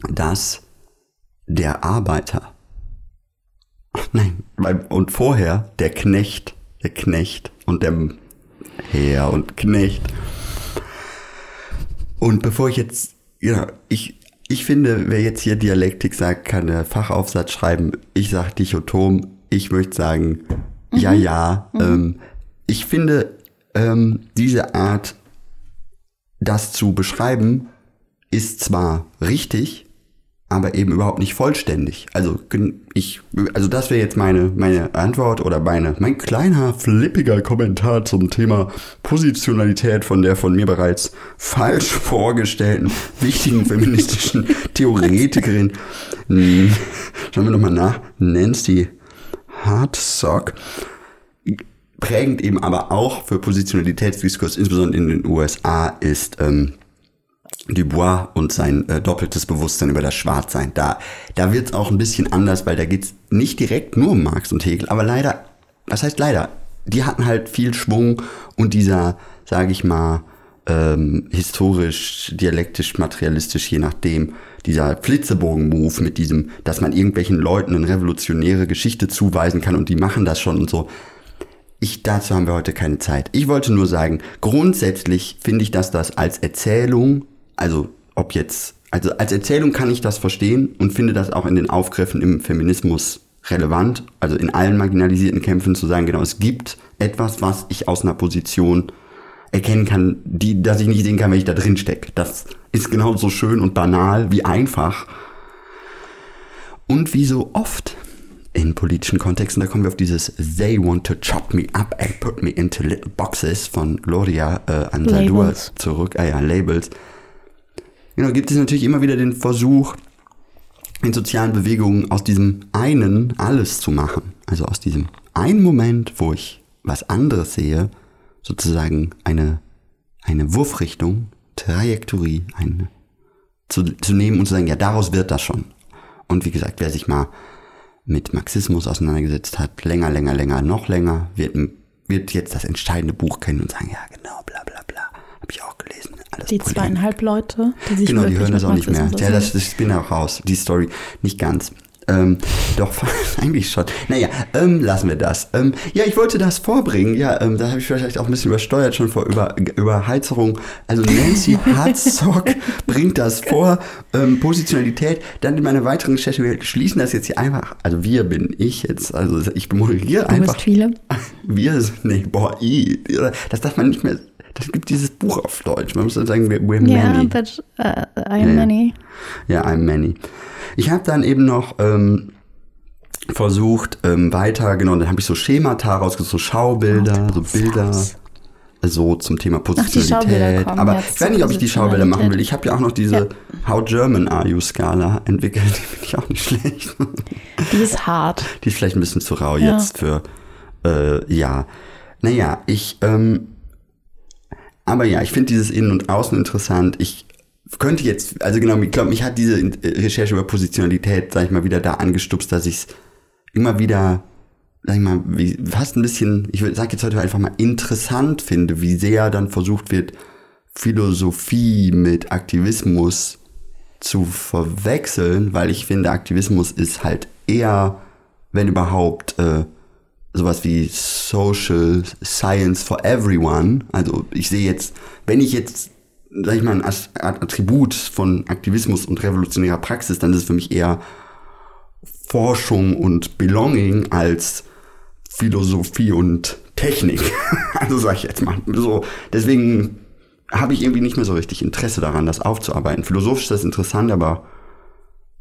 dass der Arbeiter. Nein, und vorher der Knecht, der Knecht und der Herr und Knecht. Und bevor ich jetzt, ja, ich, ich finde, wer jetzt hier Dialektik sagt, kann der Fachaufsatz schreiben. Ich sage Dichotom. Ich möchte sagen, mhm. ja, ja. Mhm. Ähm, ich finde, ähm, diese Art, das zu beschreiben, ist zwar richtig, aber eben überhaupt nicht vollständig. Also ich, also das wäre jetzt meine meine Antwort oder meine mein kleiner flippiger Kommentar zum Thema Positionalität von der von mir bereits falsch vorgestellten wichtigen feministischen Theoretikerin. Hm, schauen wir noch mal nach. Nancy Hartsock prägend eben aber auch für Positionalitätsdiskurs, insbesondere in den USA, ist ähm, Dubois und sein äh, doppeltes Bewusstsein über das Schwarzsein. Da, da wird es auch ein bisschen anders, weil da geht es nicht direkt nur um Marx und Hegel, aber leider, was heißt leider? Die hatten halt viel Schwung und dieser, sage ich mal, ähm, historisch, dialektisch, materialistisch, je nachdem, dieser Flitzebogen-Move mit diesem, dass man irgendwelchen Leuten eine revolutionäre Geschichte zuweisen kann und die machen das schon und so. Ich, dazu haben wir heute keine Zeit. Ich wollte nur sagen, grundsätzlich finde ich, dass das als Erzählung also ob jetzt, also als Erzählung kann ich das verstehen und finde das auch in den Aufgriffen im Feminismus relevant, also in allen marginalisierten Kämpfen zu sagen, genau, es gibt etwas, was ich aus einer Position erkennen kann, die, dass ich nicht sehen kann, wenn ich da drin stecke. Das ist genauso schön und banal wie einfach. Und wie so oft in politischen Kontexten, da kommen wir auf dieses They want to chop me up and put me into little boxes von Gloria äh, Anzaldúa zurück, ah ja, Labels. Genau, gibt es natürlich immer wieder den Versuch, in sozialen Bewegungen aus diesem einen alles zu machen. Also aus diesem einen Moment, wo ich was anderes sehe, sozusagen eine, eine Wurfrichtung, Trajektorie, eine, zu, zu nehmen und zu sagen, ja, daraus wird das schon. Und wie gesagt, wer sich mal mit Marxismus auseinandergesetzt hat, länger, länger, länger, noch länger, wird, wird jetzt das entscheidende Buch kennen und sagen, ja, genau, bla bla bla. Habe ich auch gelesen alles Die Polygamie. zweieinhalb Leute, die sich Genau, die hören das auch nicht mehr. Ja, das, ich bin auch raus, die Story. Nicht ganz. Ähm, doch, eigentlich schon. Naja, ähm, lassen wir das. Ähm, ja, ich wollte das vorbringen. Ja, ähm, da habe ich vielleicht auch ein bisschen übersteuert schon vor über, Überheizung. Also Nancy Hartsock bringt das vor. Ähm, Positionalität. Dann in meiner weiteren Recherche, wir schließen das jetzt hier einfach. Also wir bin ich jetzt. Also ich moderiere einfach. Du bist viele. Wir, nee, boah, i. Das darf man nicht mehr es gibt dieses Buch auf Deutsch. Man muss dann sagen, we're many. Yeah, but uh, I'm ja, many. Ja, I'm many. Ich habe dann eben noch ähm, versucht, ähm, weiter, genau, dann habe ich so Schemata rausgesucht, so Schaubilder, so Bilder. So zum Thema Positionalität. Aber ich weiß nicht, ob ich die Schaubilder machen will. Ich habe ja auch noch diese ja. How German Are You Skala entwickelt. Die finde ich auch nicht schlecht. Die ist hart. Die ist vielleicht ein bisschen zu rau ja. jetzt für, äh, ja. Naja, ich, ähm, aber ja, ich finde dieses Innen und Außen interessant. Ich könnte jetzt, also genau, ich glaube, mich hat diese Recherche über Positionalität, sag ich mal, wieder da angestupst, dass ich es immer wieder, sag ich mal, wie, fast ein bisschen, ich sag jetzt heute einfach mal interessant finde, wie sehr dann versucht wird, Philosophie mit Aktivismus zu verwechseln, weil ich finde, Aktivismus ist halt eher, wenn überhaupt, äh, sowas wie Social Science for Everyone. Also ich sehe jetzt, wenn ich jetzt, sag ich mal, ein Attribut von Aktivismus und revolutionärer Praxis, dann ist es für mich eher Forschung und Belonging als Philosophie und Technik. also sag ich jetzt mal. So, deswegen habe ich irgendwie nicht mehr so richtig Interesse daran, das aufzuarbeiten. Philosophisch ist das interessant, aber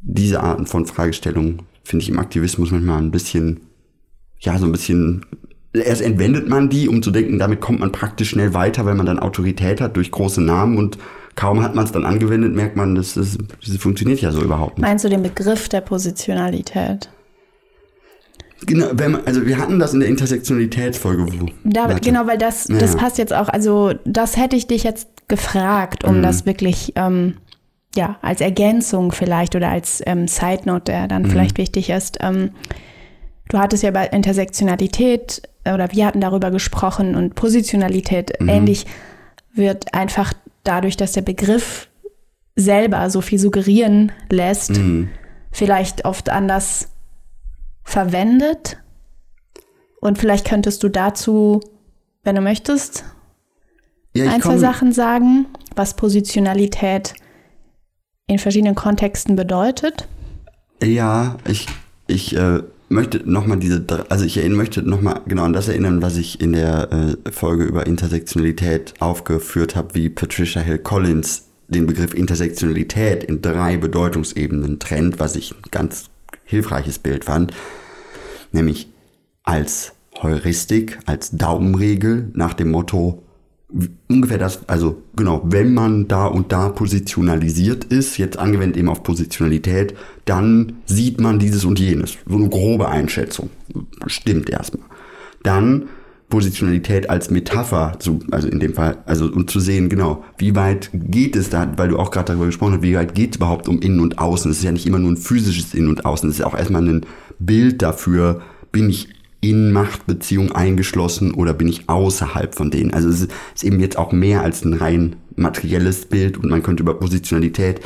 diese Arten von Fragestellungen finde ich im Aktivismus manchmal ein bisschen, ja, so ein bisschen, erst entwendet man die, um zu denken, damit kommt man praktisch schnell weiter, weil man dann Autorität hat durch große Namen und kaum hat man es dann angewendet, merkt man, das, das, das funktioniert ja so überhaupt nicht. Meinst du den Begriff der Positionalität? Genau, wenn man, also wir hatten das in der Intersektionalitätsfolge. Da, genau, weil das, ja. das passt jetzt auch. Also das hätte ich dich jetzt gefragt, um mhm. das wirklich ähm, ja als Ergänzung vielleicht oder als ähm, Side Note, der dann mhm. vielleicht wichtig ist. Ähm, du hattest ja bei Intersektionalität oder wir hatten darüber gesprochen und Positionalität mhm. ähnlich wird einfach dadurch, dass der Begriff selber so viel suggerieren lässt, mhm. vielleicht oft anders verwendet. Und vielleicht könntest du dazu, wenn du möchtest, ja, ein, zwei Sachen sagen, was Positionalität in verschiedenen Kontexten bedeutet. Ja, ich, ich äh, möchte nochmal diese, also ich möchte nochmal genau an das erinnern, was ich in der äh, Folge über Intersektionalität aufgeführt habe, wie Patricia Hill Collins den Begriff Intersektionalität in drei Bedeutungsebenen trennt, was ich ganz hilfreiches Bild fand, nämlich als Heuristik, als Daumenregel nach dem Motto, ungefähr das, also genau, wenn man da und da positionalisiert ist, jetzt angewendet eben auf Positionalität, dann sieht man dieses und jenes. So eine grobe Einschätzung. Stimmt erstmal. Dann Positionalität als Metapher, also in dem Fall, also um zu sehen, genau, wie weit geht es da, weil du auch gerade darüber gesprochen hast, wie weit geht es überhaupt um Innen und Außen? Es ist ja nicht immer nur ein physisches Innen und Außen, es ist auch erstmal ein Bild dafür, bin ich in Machtbeziehungen eingeschlossen oder bin ich außerhalb von denen? Also es ist eben jetzt auch mehr als ein rein materielles Bild und man könnte über Positionalität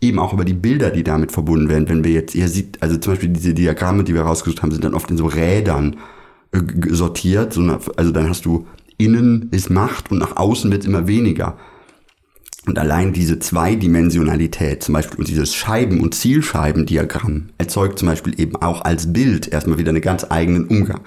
eben auch über die Bilder, die damit verbunden werden, wenn wir jetzt, ihr seht, also zum Beispiel diese Diagramme, die wir rausgesucht haben, sind dann oft in so Rädern äh, sortiert. So eine, also dann hast du innen ist Macht und nach außen wird es immer weniger. Und allein diese Zweidimensionalität, zum Beispiel und dieses Scheiben- und Zielscheibendiagramm, erzeugt zum Beispiel eben auch als Bild erstmal wieder einen ganz eigenen Umgang.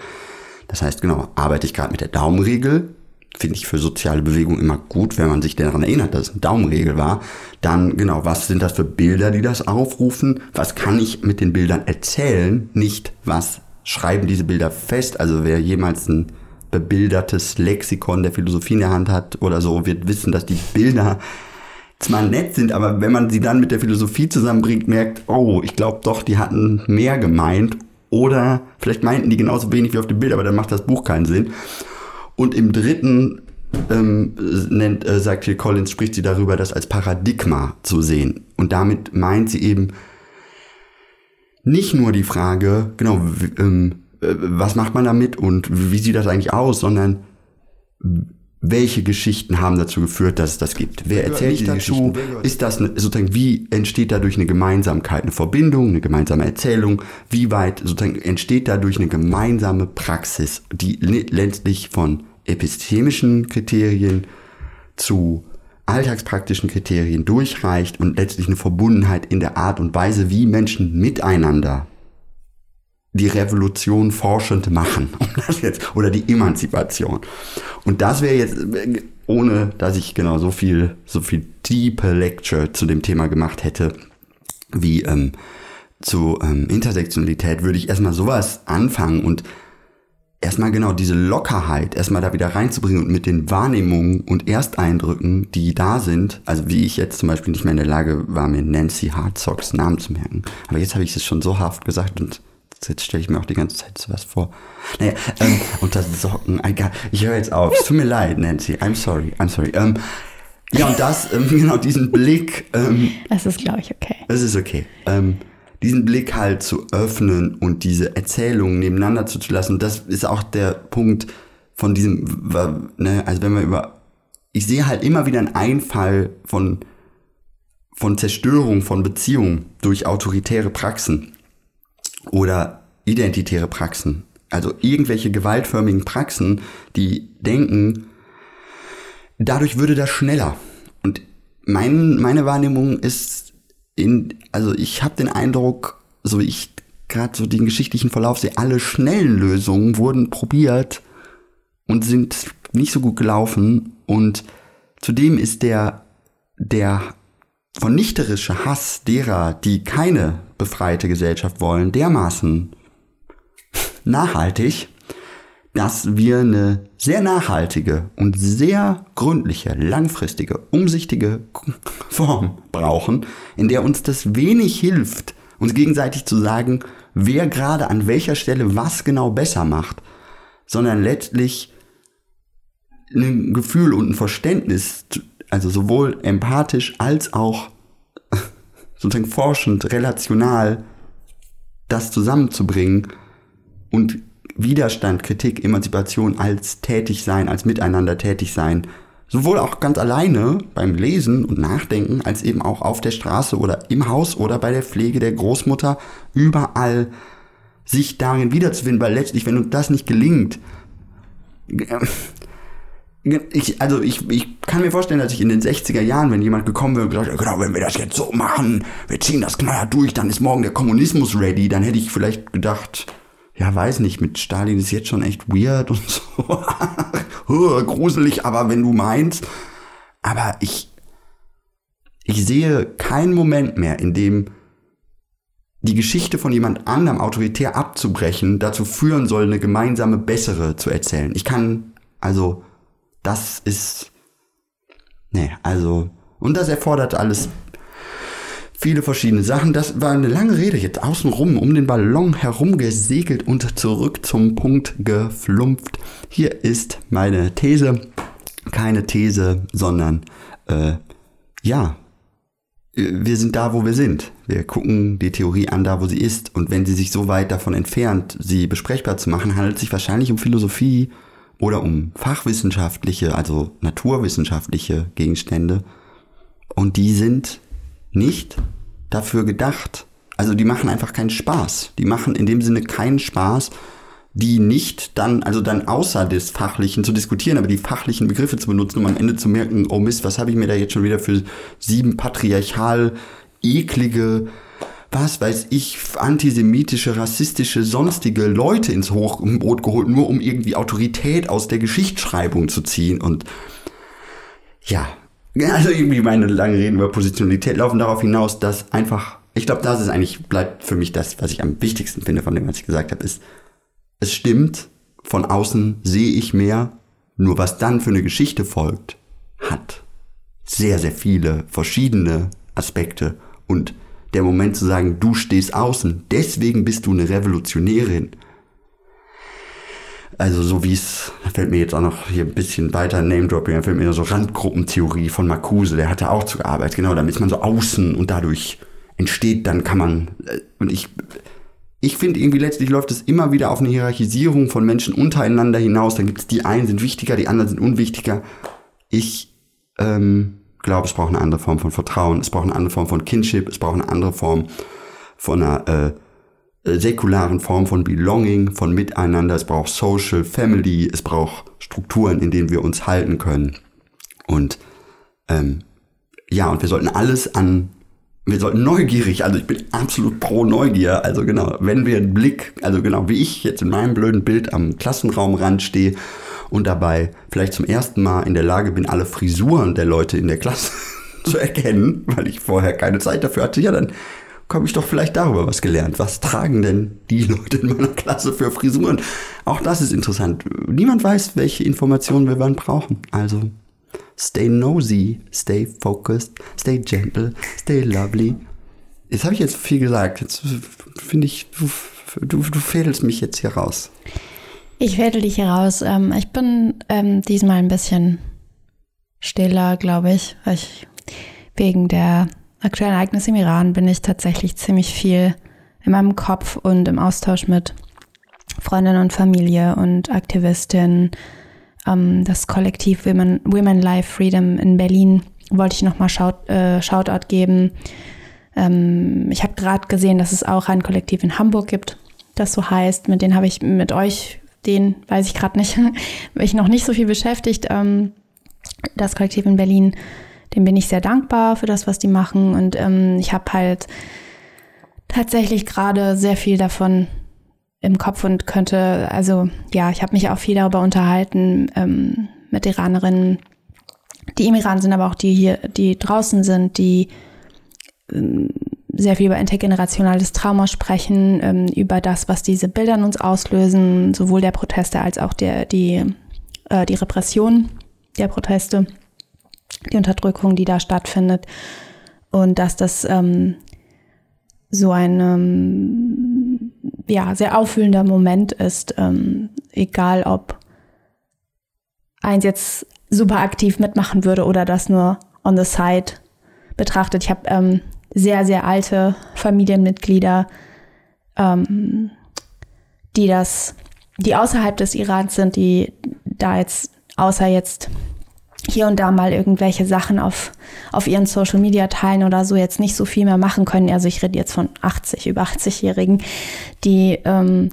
Das heißt, genau, arbeite ich gerade mit der Daumenregel, finde ich für soziale Bewegungen immer gut, wenn man sich daran erinnert, dass es eine Daumenregel war. Dann, genau, was sind das für Bilder, die das aufrufen? Was kann ich mit den Bildern erzählen? Nicht, was schreiben diese Bilder fest. Also wer jemals ein bebildertes Lexikon der Philosophie in der Hand hat oder so, wird wissen, dass die Bilder zwar nett sind, aber wenn man sie dann mit der Philosophie zusammenbringt, merkt, oh, ich glaube doch, die hatten mehr gemeint oder vielleicht meinten die genauso wenig wie auf dem Bild, aber dann macht das Buch keinen Sinn. Und im dritten ähm, nennt, äh, sagt hier Collins, spricht sie darüber, das als Paradigma zu sehen. Und damit meint sie eben, nicht nur die Frage, genau, ähm, äh, was macht man damit und wie sieht das eigentlich aus, sondern welche Geschichten haben dazu geführt, dass es das gibt? Wer erzählt diese dazu? Ist das eine, sozusagen, wie entsteht dadurch eine Gemeinsamkeit, eine Verbindung, eine gemeinsame Erzählung? Wie weit sozusagen entsteht dadurch eine gemeinsame Praxis, die letztlich von epistemischen Kriterien zu alltagspraktischen Kriterien durchreicht und letztlich eine Verbundenheit in der Art und Weise, wie Menschen miteinander die Revolution forschend machen. oder die Emanzipation. Und das wäre jetzt, ohne dass ich genau so viel, so viel tiefe Lecture zu dem Thema gemacht hätte, wie ähm, zu ähm, Intersektionalität, würde ich erstmal sowas anfangen und erstmal genau diese Lockerheit erstmal da wieder reinzubringen und mit den Wahrnehmungen und Ersteindrücken, die da sind, also wie ich jetzt zum Beispiel nicht mehr in der Lage war, mir Nancy Hartzocks Namen zu merken. Aber jetzt habe ich es schon so haft gesagt und jetzt stelle ich mir auch die ganze Zeit sowas vor. Naja, ähm, unter Socken, egal. Ich höre jetzt auf. Es tut mir leid, Nancy. I'm sorry, I'm sorry. Ähm, ja, und das, ähm, genau diesen Blick. Ähm, das ist, glaube ich, okay. Das ist okay. Ähm, diesen Blick halt zu öffnen und diese Erzählungen nebeneinander zuzulassen. Das ist auch der Punkt von diesem, ne, also wenn wir über ich sehe halt immer wieder einen Einfall von, von Zerstörung von Beziehungen durch autoritäre Praxen oder identitäre Praxen. Also irgendwelche gewaltförmigen Praxen, die denken, dadurch würde das schneller. Und mein, meine Wahrnehmung ist, in, also ich habe den Eindruck, so wie ich gerade so den geschichtlichen Verlauf sehe, alle schnellen Lösungen wurden probiert und sind nicht so gut gelaufen. Und zudem ist der, der vernichterische Hass derer, die keine befreite Gesellschaft wollen, dermaßen nachhaltig, dass wir eine sehr nachhaltige und sehr gründliche, langfristige, umsichtige Form brauchen, in der uns das wenig hilft, uns gegenseitig zu sagen, wer gerade an welcher Stelle was genau besser macht, sondern letztlich ein Gefühl und ein Verständnis, also sowohl empathisch als auch sozusagen forschend, relational, das zusammenzubringen und Widerstand, Kritik, Emanzipation als tätig sein, als miteinander tätig sein, sowohl auch ganz alleine beim Lesen und Nachdenken, als eben auch auf der Straße oder im Haus oder bei der Pflege der Großmutter, überall sich darin wiederzufinden, weil letztlich, wenn uns das nicht gelingt, ich, also ich, ich kann mir vorstellen, dass ich in den 60er Jahren, wenn jemand gekommen wäre und gesagt hätte, genau, wenn wir das jetzt so machen, wir ziehen das knallhart durch, dann ist morgen der Kommunismus ready, dann hätte ich vielleicht gedacht, ja, weiß nicht, mit Stalin ist jetzt schon echt weird und so. Gruselig, aber wenn du meinst. Aber ich, ich sehe keinen Moment mehr, in dem die Geschichte von jemand anderem autoritär abzubrechen dazu führen soll, eine gemeinsame bessere zu erzählen. Ich kann, also, das ist, nee, also, und das erfordert alles viele verschiedene Sachen. Das war eine lange Rede jetzt außenrum um den Ballon herum gesegelt und zurück zum Punkt geflumpft. Hier ist meine These. Keine These, sondern äh, ja, wir sind da, wo wir sind. Wir gucken die Theorie an, da, wo sie ist. Und wenn sie sich so weit davon entfernt, sie besprechbar zu machen, handelt es sich wahrscheinlich um Philosophie oder um fachwissenschaftliche, also naturwissenschaftliche Gegenstände. Und die sind nicht dafür gedacht. Also die machen einfach keinen Spaß. Die machen in dem Sinne keinen Spaß, die nicht dann, also dann außer des Fachlichen zu diskutieren, aber die fachlichen Begriffe zu benutzen, um am Ende zu merken, oh Mist, was habe ich mir da jetzt schon wieder für sieben patriarchal eklige, was weiß ich, antisemitische, rassistische, sonstige Leute ins Hochbrot geholt, nur um irgendwie Autorität aus der Geschichtsschreibung zu ziehen und ja, also irgendwie meine langen Reden über Positionalität laufen darauf hinaus, dass einfach, ich glaube, das ist eigentlich, bleibt für mich das, was ich am wichtigsten finde von dem, was ich gesagt habe, ist, es stimmt, von außen sehe ich mehr, nur was dann für eine Geschichte folgt, hat sehr, sehr viele verschiedene Aspekte und der Moment zu sagen, du stehst außen, deswegen bist du eine Revolutionärin, also so wie es, fällt mir jetzt auch noch hier ein bisschen weiter Name-Dropping, da fällt mir so Randgruppentheorie von Marcuse, der hatte auch zu gearbeitet, genau, damit ist man so außen und dadurch entsteht, dann kann man, äh, und ich, ich finde irgendwie letztlich läuft es immer wieder auf eine Hierarchisierung von Menschen untereinander hinaus, dann gibt es die einen sind wichtiger, die anderen sind unwichtiger. Ich ähm, glaube, es braucht eine andere Form von Vertrauen, es braucht eine andere Form von Kinship, es braucht eine andere Form von einer, äh, säkularen Form von Belonging, von Miteinander. Es braucht Social Family, es braucht Strukturen, in denen wir uns halten können. Und ähm, ja, und wir sollten alles an, wir sollten neugierig, also ich bin absolut pro Neugier, also genau, wenn wir einen Blick, also genau, wie ich jetzt in meinem blöden Bild am Klassenraumrand stehe und dabei vielleicht zum ersten Mal in der Lage bin, alle Frisuren der Leute in der Klasse zu erkennen, weil ich vorher keine Zeit dafür hatte, ja, dann habe ich doch vielleicht darüber was gelernt. Was tragen denn die Leute in meiner Klasse für Frisuren? Auch das ist interessant. Niemand weiß, welche Informationen wir wann brauchen. Also stay nosy, stay focused, stay gentle, stay lovely. Jetzt habe ich jetzt viel gesagt. Jetzt finde ich, du, du, du fädelst mich jetzt hier raus. Ich fädel dich hier raus. Ähm, ich bin ähm, diesmal ein bisschen stiller, glaube ich, weil ich wegen der aktuellen Ereignisse im Iran bin ich tatsächlich ziemlich viel in meinem Kopf und im Austausch mit Freundinnen und Familie und Aktivistinnen ähm, das Kollektiv Women, Women Life Freedom in Berlin wollte ich nochmal Shout, äh, Shoutout geben. Ähm, ich habe gerade gesehen, dass es auch ein Kollektiv in Hamburg gibt, das so heißt. Mit denen habe ich mit euch, den weiß ich gerade nicht, mich noch nicht so viel beschäftigt. Ähm, das Kollektiv in Berlin, dem bin ich sehr dankbar für das, was die machen. Und ähm, ich habe halt tatsächlich gerade sehr viel davon im Kopf und könnte, also ja, ich habe mich auch viel darüber unterhalten ähm, mit Iranerinnen, die im Iran sind, aber auch die hier, die draußen sind, die ähm, sehr viel über intergenerationales Trauma sprechen, ähm, über das, was diese Bilder in uns auslösen, sowohl der Proteste als auch der, die, äh, die Repression der Proteste, die Unterdrückung, die da stattfindet. Und dass das ähm, so ein ähm, ja, sehr auffühlender Moment ist, ähm, egal ob eins jetzt super aktiv mitmachen würde oder das nur on the side betrachtet. Ich habe ähm, sehr, sehr alte Familienmitglieder, ähm, die das, die außerhalb des Irans sind, die da jetzt, außer jetzt hier und da mal irgendwelche Sachen auf, auf ihren Social Media teilen oder so jetzt nicht so viel mehr machen können. Also ich rede jetzt von 80, über 80-Jährigen, die, ähm,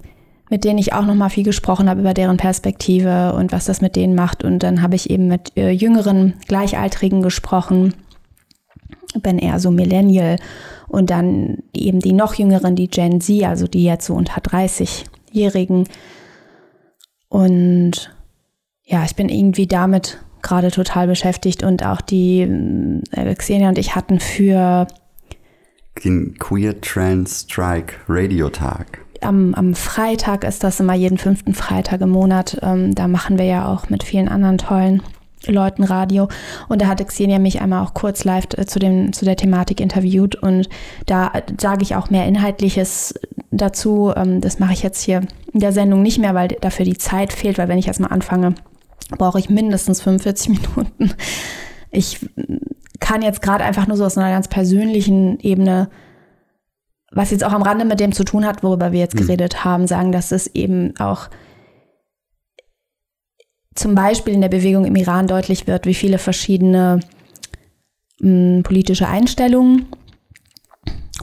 mit denen ich auch noch mal viel gesprochen habe über deren Perspektive und was das mit denen macht. Und dann habe ich eben mit äh, jüngeren Gleichaltrigen gesprochen, bin eher so Millennial und dann eben die noch jüngeren, die Gen Z, also die jetzt so unter 30-Jährigen. Und ja, ich bin irgendwie damit gerade total beschäftigt und auch die äh, Xenia und ich hatten für den Queer Trans Strike Radio Tag. Am, am Freitag ist das immer jeden fünften Freitag im Monat. Ähm, da machen wir ja auch mit vielen anderen tollen Leuten Radio. Und da hatte Xenia mich einmal auch kurz live äh, zu, dem, zu der Thematik interviewt. Und da äh, sage ich auch mehr Inhaltliches dazu. Ähm, das mache ich jetzt hier in der Sendung nicht mehr, weil dafür die Zeit fehlt. Weil wenn ich erstmal anfange, brauche ich mindestens 45 Minuten. Ich kann jetzt gerade einfach nur so aus einer ganz persönlichen Ebene, was jetzt auch am Rande mit dem zu tun hat, worüber wir jetzt mhm. geredet haben, sagen, dass es eben auch zum Beispiel in der Bewegung im Iran deutlich wird, wie viele verschiedene mh, politische Einstellungen,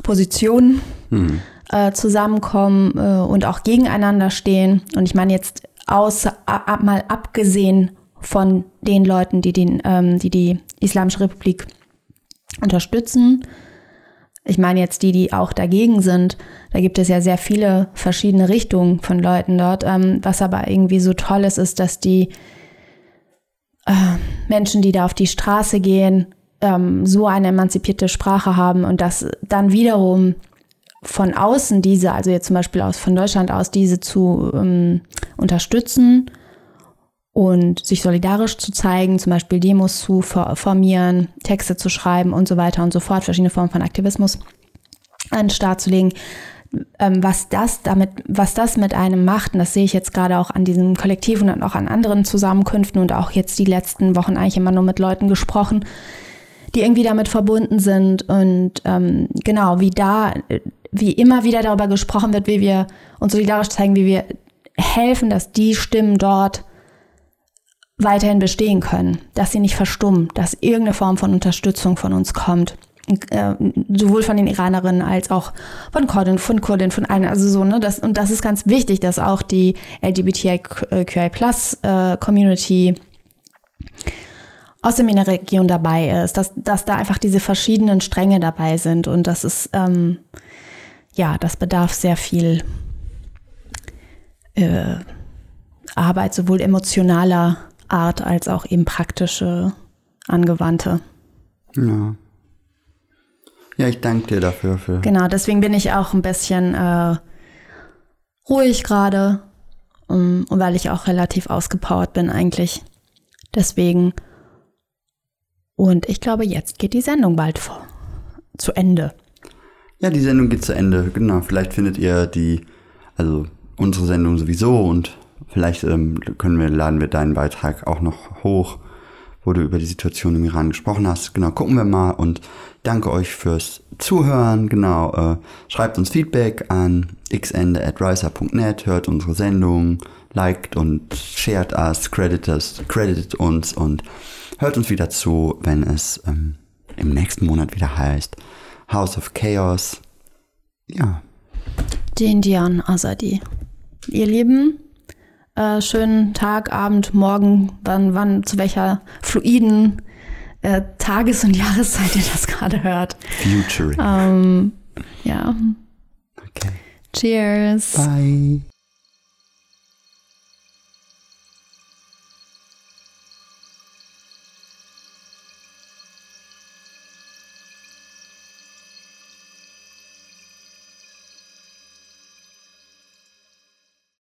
Positionen mhm. äh, zusammenkommen äh, und auch gegeneinander stehen. Und ich meine jetzt außer, ab, mal abgesehen von den Leuten, die, den, ähm, die die Islamische Republik unterstützen. Ich meine jetzt die, die auch dagegen sind. Da gibt es ja sehr viele verschiedene Richtungen von Leuten dort. Ähm, was aber irgendwie so toll ist, ist, dass die äh, Menschen, die da auf die Straße gehen, ähm, so eine emanzipierte Sprache haben und dass dann wiederum von außen diese, also jetzt zum Beispiel aus von Deutschland aus, diese zu ähm, unterstützen und sich solidarisch zu zeigen, zum Beispiel Demos zu formieren, Texte zu schreiben und so weiter und so fort, verschiedene Formen von Aktivismus an den Start zu legen. Ähm, was das damit, was das mit einem macht, und das sehe ich jetzt gerade auch an diesem Kollektiv und auch an anderen Zusammenkünften und auch jetzt die letzten Wochen eigentlich immer nur mit Leuten gesprochen, die irgendwie damit verbunden sind und ähm, genau, wie da wie immer wieder darüber gesprochen wird, wie wir uns solidarisch zeigen, wie wir helfen, dass die Stimmen dort weiterhin bestehen können, dass sie nicht verstummen, dass irgendeine Form von Unterstützung von uns kommt. Äh, sowohl von den Iranerinnen als auch von Kurdin, von Kurdin, von allen, also so, ne, das, und das ist ganz wichtig, dass auch die Plus äh, aus der MENA-Region dabei ist, dass, dass da einfach diese verschiedenen Stränge dabei sind und das ist, ähm, ja, das bedarf sehr viel äh, Arbeit, sowohl emotionaler Art als auch eben praktische, angewandte. Ja. Ja, ich danke dir dafür. Für genau, deswegen bin ich auch ein bisschen äh, ruhig gerade, um, weil ich auch relativ ausgepowert bin eigentlich. Deswegen. Und ich glaube, jetzt geht die Sendung bald vor. Zu Ende. Ja, die Sendung geht zu Ende. Genau, vielleicht findet ihr die, also unsere Sendung sowieso und vielleicht ähm, können wir, laden wir deinen Beitrag auch noch hoch wo du über die Situation im Iran gesprochen hast. Genau, gucken wir mal und danke euch fürs Zuhören. Genau, äh, schreibt uns Feedback an xende.riser.net, hört unsere Sendung, liked und shared us, credited, uns und hört uns wieder zu, wenn es ähm, im nächsten Monat wieder heißt House of Chaos. Ja. Jinjian Azadi. Ihr Lieben, äh, schönen Tag, Abend, Morgen, wann, wann, zu welcher fluiden äh, Tages- und Jahreszeit ihr das gerade hört. Futuring. Ähm, ja. Okay. Cheers. Bye.